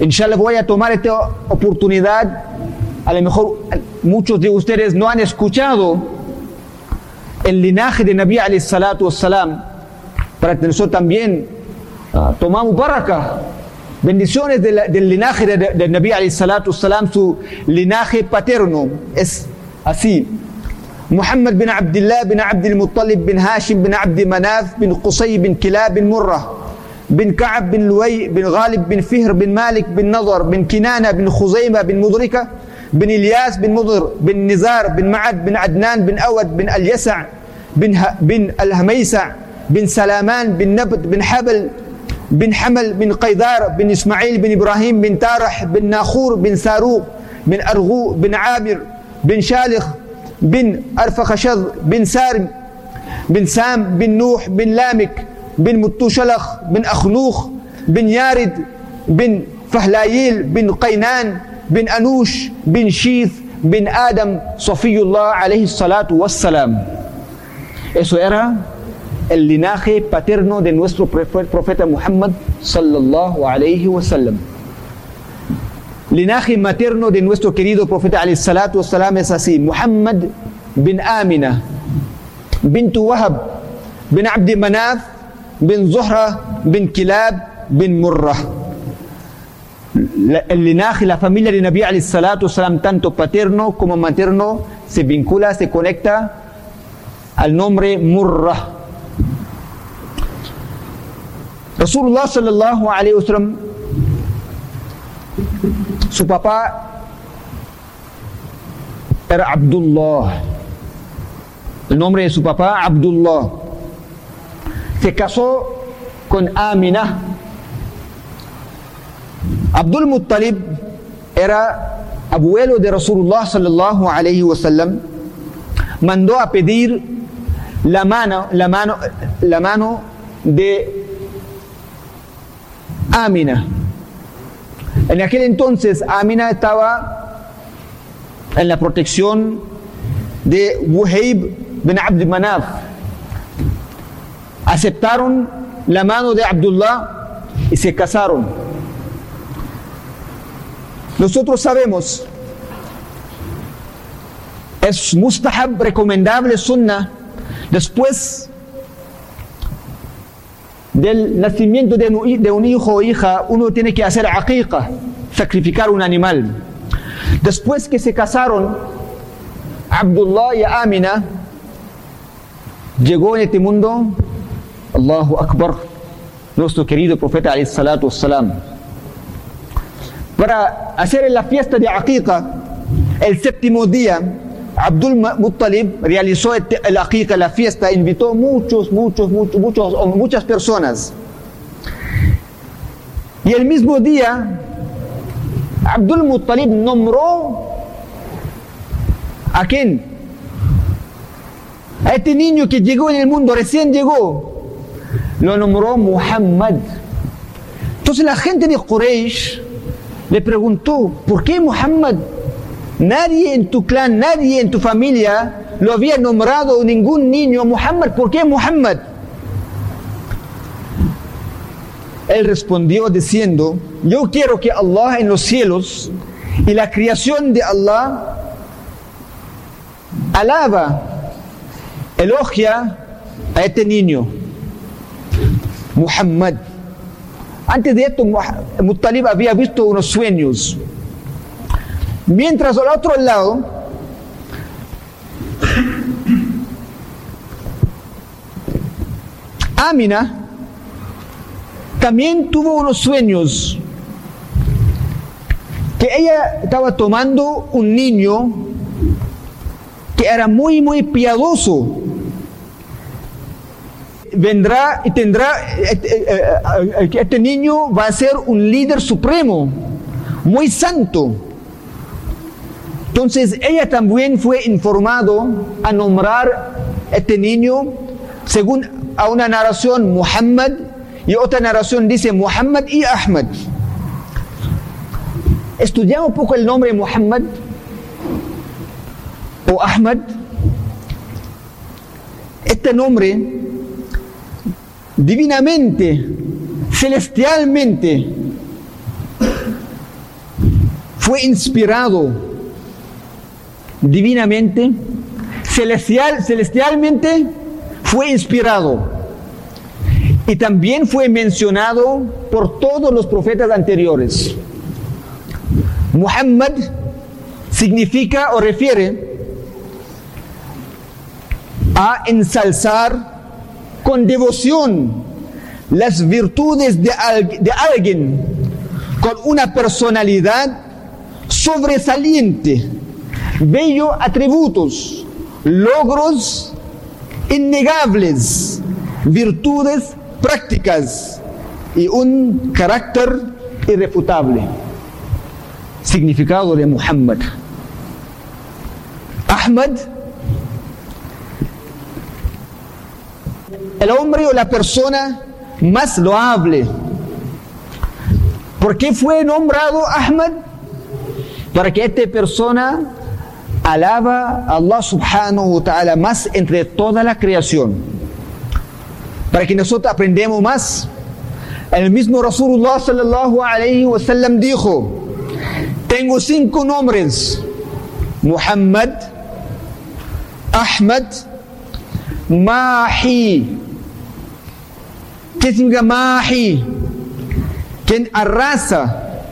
Inshallah voy a tomar esta oportunidad. A lo mejor muchos de ustedes no han escuchado el linaje de Nabi alayhi salatu wassalam. Para que también ah, tomamos baraka. Bendiciones del linaje de, Nabi alayhi salatu wassalam. Su linaje paterno es así. Muhammad bin Abdullah bin Abdul Muttalib bin Hashim bin Abd Manaf bin Qusay bin Kilab bin Murrah. بن كعب بن لوي بن غالب بن فهر بن مالك بن نضر بن كنانة بن خزيمة بن مدركة بن إلياس بن مضر بن نزار بن معد بن عدنان بن أود بن اليسع بن, ه... بن الهميسع بن سلامان بن نبت بن حبل بن حمل بن قيدار بن إسماعيل بن إبراهيم بن تارح بن ناخور بن ساروق بن أرغو بن عامر بن شالخ بن أرفخشذ بن سارم بن سام بن نوح بن لامك بن متوشلخ بن أخنوخ بن يارد بن فهلايل بن قينان بن أنوش بن شيث بن آدم صفي الله عليه الصلاة والسلام Eso era el linaje paterno de nuestro profeta Muhammad sallallahu alayhi wa sallam. linaje materno de nuestro querido profeta alayhi salatu wassalam es así Muhammad bin Amina bint Wahab bin Abd Manaf bin Zuhra bin Kilab bin Murrah el linaje, la familia de Nabi alayhi salatu wassalam tanto paterno como materno se vincula, se conecta al nombre Murrah Rasulullah sallallahu alayhi wasallam su papá era Abdullah. El nombre de su papá, Abdullah. Se casó con Amina. Abdul Muttalib era abuelo de Rasulullah sallallahu alayhi wasallam. Mandó a pedir la mano, la mano, la mano de Amina. En aquel entonces Amina estaba en la protección de Wuhaib bin Abd Manaf. Aceptaron la mano de Abdullah y se casaron. Nosotros sabemos, es mustahab, recomendable, sunnah, después del nacimiento de un, hijo o hija, uno tiene que hacer aqiqa, sacrificar un animal. Después que se casaron, Abdullah y Amina, llegó en este mundo, Allahu Akbar, nuestro querido profeta salatu wassalam. Para hacer la fiesta de aqiqa, el séptimo día, Abdul Muttalib realizó el aqiqa, la fiesta, invitó muchos, muchos, muchos, muchos, muchas personas. Y el mismo día, Abdul Muttalib nombró a quién? A este niño que llegó en el mundo, recién llegó, lo nombró Muhammad. Entonces la gente de Quraysh le preguntó, ¿por qué Muhammad? Nadie en tu clan, nadie en tu familia lo había nombrado ningún niño Muhammad. ¿Por qué Muhammad? Él respondió diciendo, yo quiero que Allah en los cielos y la creación de Allah alaba, elogia a este niño, Muhammad. Antes de esto, Muttalib había visto unos sueños. Mientras al otro lado, Amina también tuvo unos sueños que ella estaba tomando un niño que era muy, muy piadoso. Vendrá y tendrá, este, este niño va a ser un líder supremo, muy santo. Entonces ella también fue informado a nombrar este niño según a una narración Muhammad y otra narración dice Muhammad y Ahmad. Estudiamos un poco el nombre Muhammad o Ahmad. Este nombre divinamente celestialmente fue inspirado divinamente, celestial, celestialmente fue inspirado y también fue mencionado por todos los profetas anteriores. Muhammad significa o refiere a ensalzar con devoción las virtudes de, de alguien con una personalidad sobresaliente, bello atributos, logros innegables, virtudes prácticas y un carácter irrefutable. Significado de Muhammad. Ahmad, el hombre o la persona más loable. ¿Por qué fue nombrado Ahmad? Para que esta persona alaba a Allah subhanahu wa ta'ala más entre toda la creación para que nosotros aprendamos más. El mismo Rasulullah sallallahu alayhi wa sallam dijo, tengo cinco nombres, Muhammad, Ahmad, Mahi. ¿Qué significa Mahi? Quien arrasa,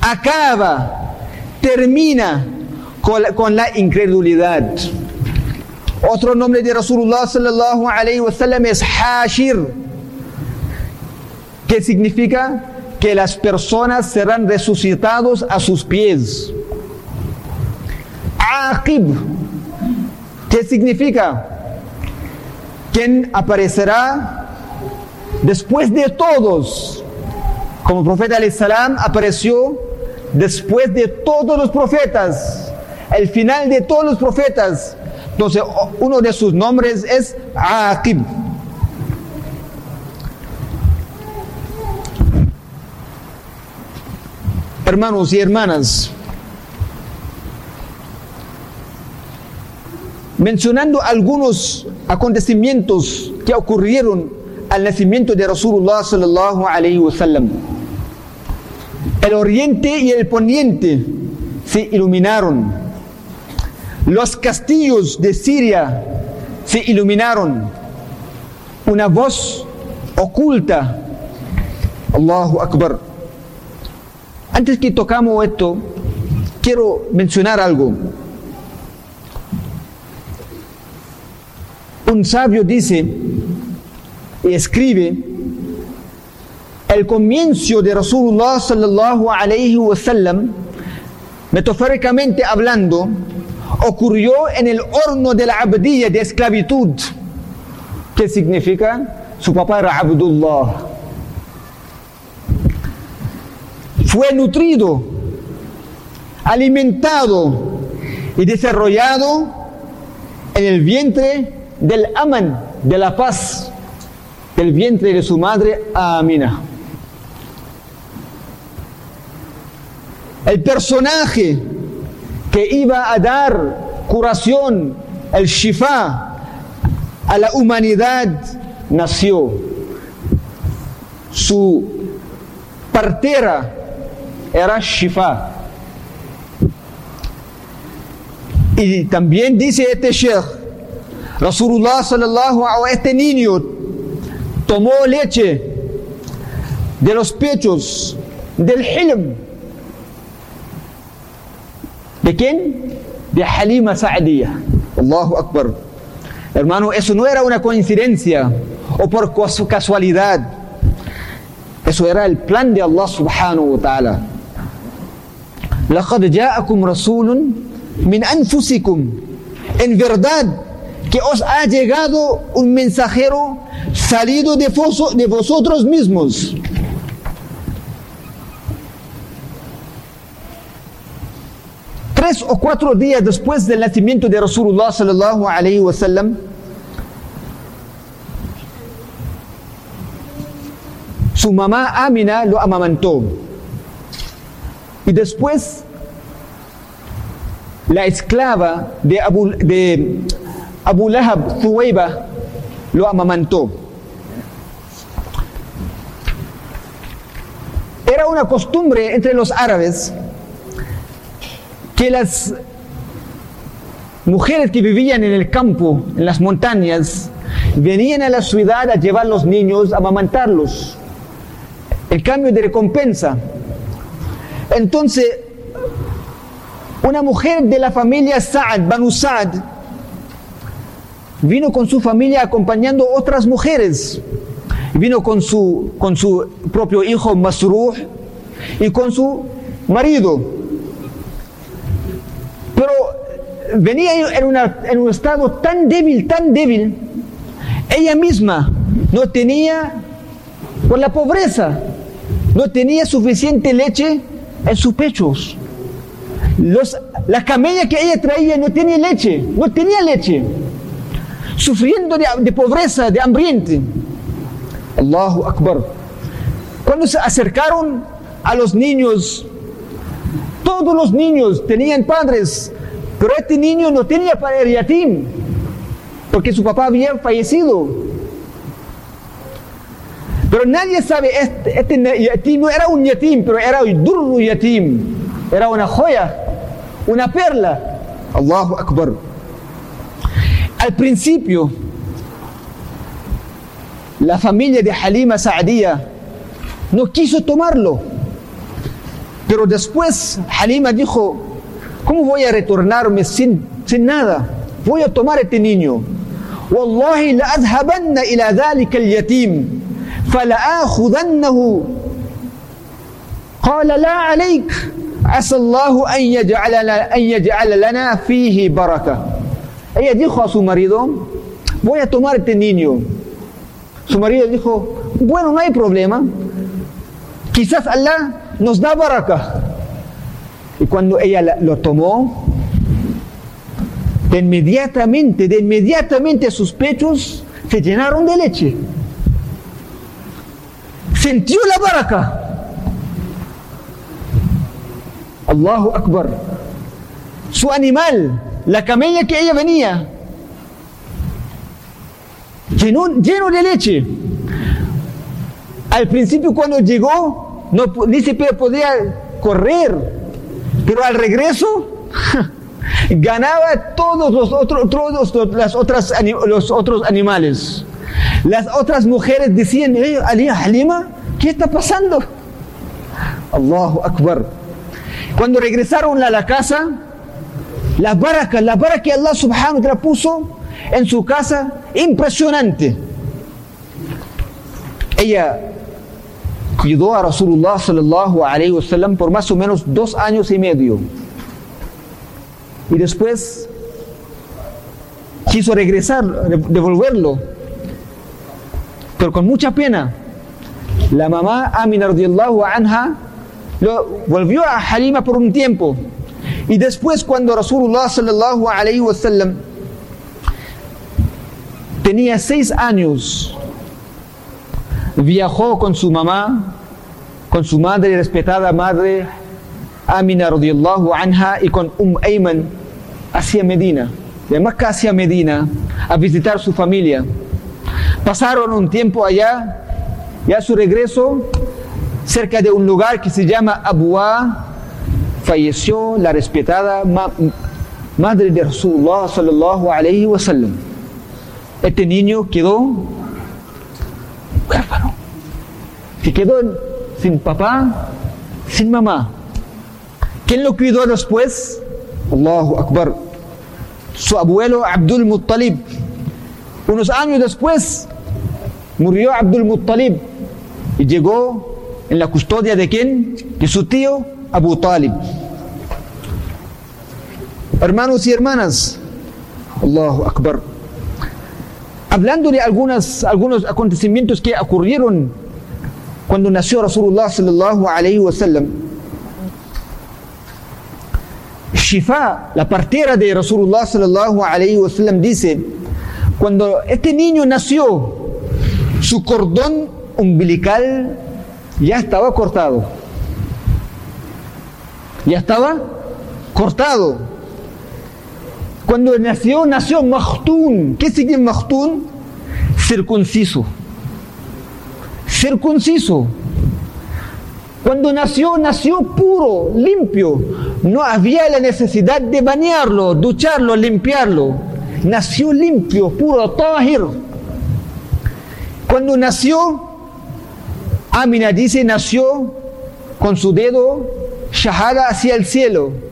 acaba, termina con la, incredulidad. Otro nombre de Rasulullah sallallahu alayhi es Hashir, que significa que las personas serán resucitados a sus pies. Aqib, que significa quien aparecerá después de todos, como profeta salam apareció después de todos los profetas, el final de todos los profetas, entonces, uno de sus nombres es Aqib. Hermanos y hermanas, mencionando algunos acontecimientos que ocurrieron al nacimiento de Rasulullah sallallahu alaihi wasallam. El oriente y el poniente se iluminaron los castillos de Siria se iluminaron. Una voz oculta. Allahu Akbar. Antes que tocamos esto, quiero mencionar algo. Un sabio dice escribe el comienzo de Rasulullah sallallahu alayhi wa sallam, metafóricamente hablando, ocurrió en el horno de la abdía de esclavitud. ¿Qué significa? Su papá Abdullah. Fue nutrido, alimentado y desarrollado en el vientre del Aman, de la paz, del vientre de su madre Amina. El personaje que iba a dar curación, el shifa a la humanidad, nació. Su partera era shifa. Y también dice este sheikh, Rasulullah sallallahu alaihi este niño tomó leche de los pechos del hilm ¿De quién? De Halima Sa'diyah. Allahu Akbar. Hermano, eso no era una coincidencia o por casualidad. Eso era el plan de Allah subhanahu wa ta'ala. لقد جاءكم رسول من أنفسكم en verdad que os ha llegado un mensajero salido de, de vosotros mismos tres o cuatro días después del nacimiento de Rasulullah sallallahu alayhi wa sallam, su mamá Amina lo amamantó. Y después la esclava de Abu, de Abu Lahab, Thuwayba, lo amamantó. Era una costumbre entre los árabes que las mujeres que vivían en el campo, en las montañas, venían a la ciudad a llevar los niños, a amamantarlos. El cambio de recompensa. Entonces, una mujer de la familia Saad, Banu Saad, vino con su familia acompañando otras mujeres. Vino con su, con su propio hijo Masruh y con su marido. Pero venía en, en un estado tan débil, tan débil, ella misma no tenía, por la pobreza, no tenía suficiente leche en sus pechos. Los, la camella que ella traía no tenía leche, no tenía leche, sufriendo de, de pobreza, de hambriente. Allahu Akbar. Cuando se acercaron a los niños, todos los niños tenían padres, pero este niño no tenía padre yatim, porque su papá había fallecido. Pero nadie sabe, este, este yatim no era un yatim, pero era un durru yatim, era una joya, una perla. Allahu Akbar. Al principio, la familia de Halima Saadía no quiso tomarlo. Pero después Halima dijo, ¿cómo voy a retornarme sin, sin nada? Voy a tomar este niño. والله لأذهبن إلى ذلك اليتيم فلآخذنه قال لا عليك عسى الله أن يجعل, أن يجعل لنا فيه بركة ella dijo a su marido voy a tomar este niño su marido dijo bueno no hay problema quizás Allah nos da baraka y cuando ella lo tomó de inmediatamente, de inmediatamente sus pechos se llenaron de leche. Sintió la baraka. Allahu Akbar. Su animal, la camella que ella venía, lleno, lleno de leche. Al principio cuando llegó, no, ni siquiera podía correr, pero al regreso ganaba todos los otros, los otros animales. Las otras mujeres decían, Alía, Halima, ¿qué está pasando? Allahu Akbar. Cuando regresaron a la casa, la baraka, la baraka que Allah subhanahu wa ta'ala puso en su casa, impresionante. Ella cuidó a Rasulullah sallallahu alayhi wa sallam por más o menos dos años y medio y después quiso regresar, devolverlo, pero con mucha pena. La mamá Amina radiallahu anha lo volvió a Halima por un tiempo y después cuando Rasulullah sallallahu alayhi wa sallam tenía seis años viajó con su mamá con su madre respetada madre Amina radiallahu anha y con Um Ayman hacia Medina, de Mecca hacia Medina, a visitar su familia. Pasaron un tiempo allá y a su regreso, cerca de un lugar que se llama Abuá, falleció la respetada madre de Rasulullah sallallahu alayhi wa sallam. Este niño quedó huérfano, se quedó sin papá, sin mamá. ¿Quién lo cuidó después? Allahu Akbar. Su abuelo Abdul Muttalib. Unos años después murió Abdul Muttalib y llegó en la custodia de quién? De su tío Abu Talib. Hermanos y hermanas, Allahu Akbar. Hablando de algunas, algunos acontecimientos que ocurrieron cuando nació Rasulullah sallallahu alayhi wa sallam, Shifa, la partera de Rasulullah sallallahu alayhi wa sallam, dice, cuando este niño nació, su cordón umbilical ya estaba cortado. Ya estaba cortado. Cuando nació, nació Mahtun. ¿Qué significa Mahtun? Circunciso. Circunciso. Cuando nació, nació puro, limpio. No había la necesidad de bañarlo, ducharlo, limpiarlo. Nació limpio, puro, tahir. Cuando nació, Amina dice, nació con su dedo shahada hacia el cielo.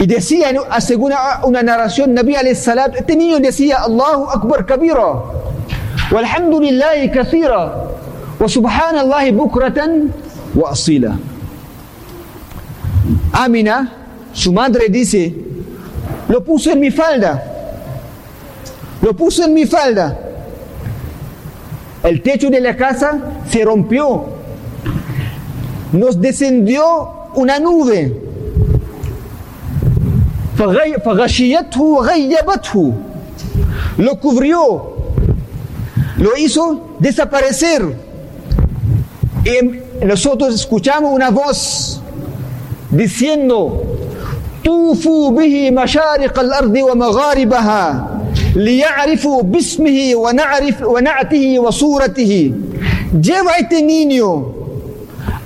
Y decía, según una narración, Nabi salat, este niño decía, Allahu Akbar kabira, walhamdulillahi kathira, wa subhanallahi bukratan wa asila. Amina, su madre dice, lo puso en mi falda, lo puso en mi falda. El techo de la casa se rompió, nos descendió una nube فغشيته وغيبته lo cubrió lo hizo desaparecer y nosotros escuchamos una voz diciendo طوفوا به مشارق الأرض ومغاربها ليعرفوا باسمه ونعرف ونعته وصورته lleva este niño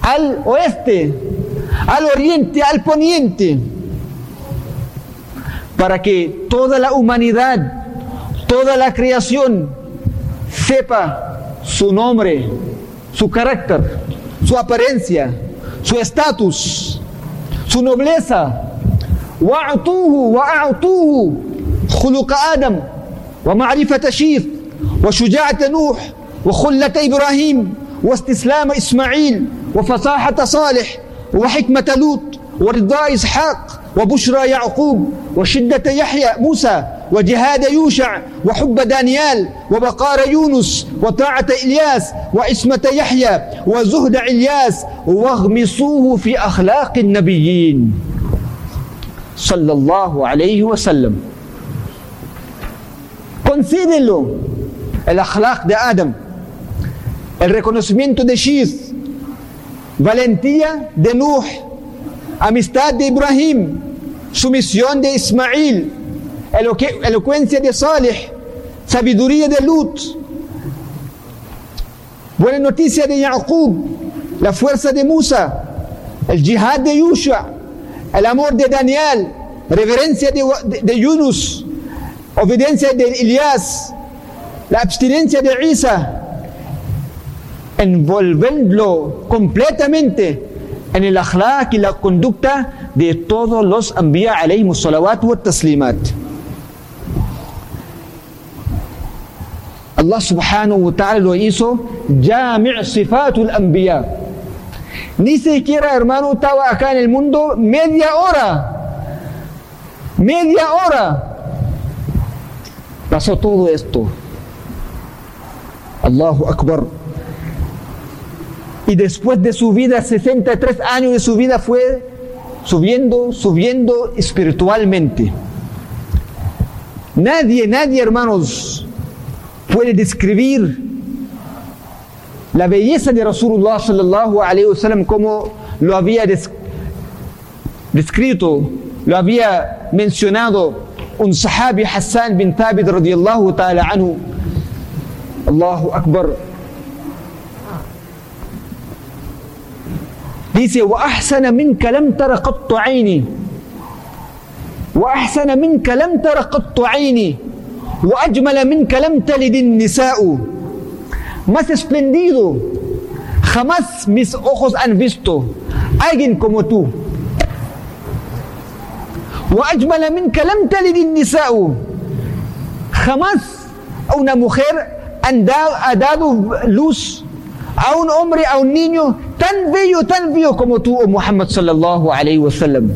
al oeste al oriente al poniente Para que toda la humanidad, toda la creación sepa su nombre, su carácter, su apariencia, su estatus, su nobleza. واعطوه واعطوه خلق آدم ومعرفه شيث وشجاعه نوح وخله إبراهيم واستسلام اسماعيل وفصاحه صالح وحكمه لوط ورضا اسحاق وبشرى يعقوب وشدة يحيى موسى وجهاد يوشع وحب دانيال وبقار يونس وطاعة إلياس وعصمة يحيى وزهد إلياس واغمصوه في أخلاق النبيين. صلى الله عليه وسلم. Concídelo el akhlaq de Adam, el reconocimiento de Shiz, valentía de Nuh, amistad de Ibrahim, sumisión de Ismail, elocuencia de Saleh, sabiduría de Lut, buena noticia de Yaqub, la fuerza de Musa, el jihad de Yusha, el amor de Daniel, reverencia de, de, Yunus, obediencia de Elias, la abstinencia de Isa, envolverlo completamente en el akhlaq y la conducta de todos los anbiya alayhi salawat wa taslimat. Allah subhanahu wa ta'ala lo hizo jami' sifatul anbiya. Ni siquiera, hermano, estaba acá en el mundo media hora. Media hora. Pasó todo esto. Allahu Akbar. Y después de su vida, 63 años de su vida fue subiendo, subiendo espiritualmente. Nadie, nadie, hermanos, puede describir la belleza de Rasulullah sallallahu alaihi wasallam como lo había descrito, lo había mencionado un sahabi Hassan bin Thabit radiyallahu ta'ala anhu. Allahu Akbar. Dice وأحسن منك لم تر قط عيني. وأحسن منك لم تر قط عيني. وأجمل منك لم تلد النساء. más esplendido jamás mis ojos han visto alguien como tú وأجمل منك لم تلد النساء. jamás una mujer ha dado luz a un hombre, a un niño tan bello, tan bello como tú, oh Muhammad sallallahu alayhi wa sallam.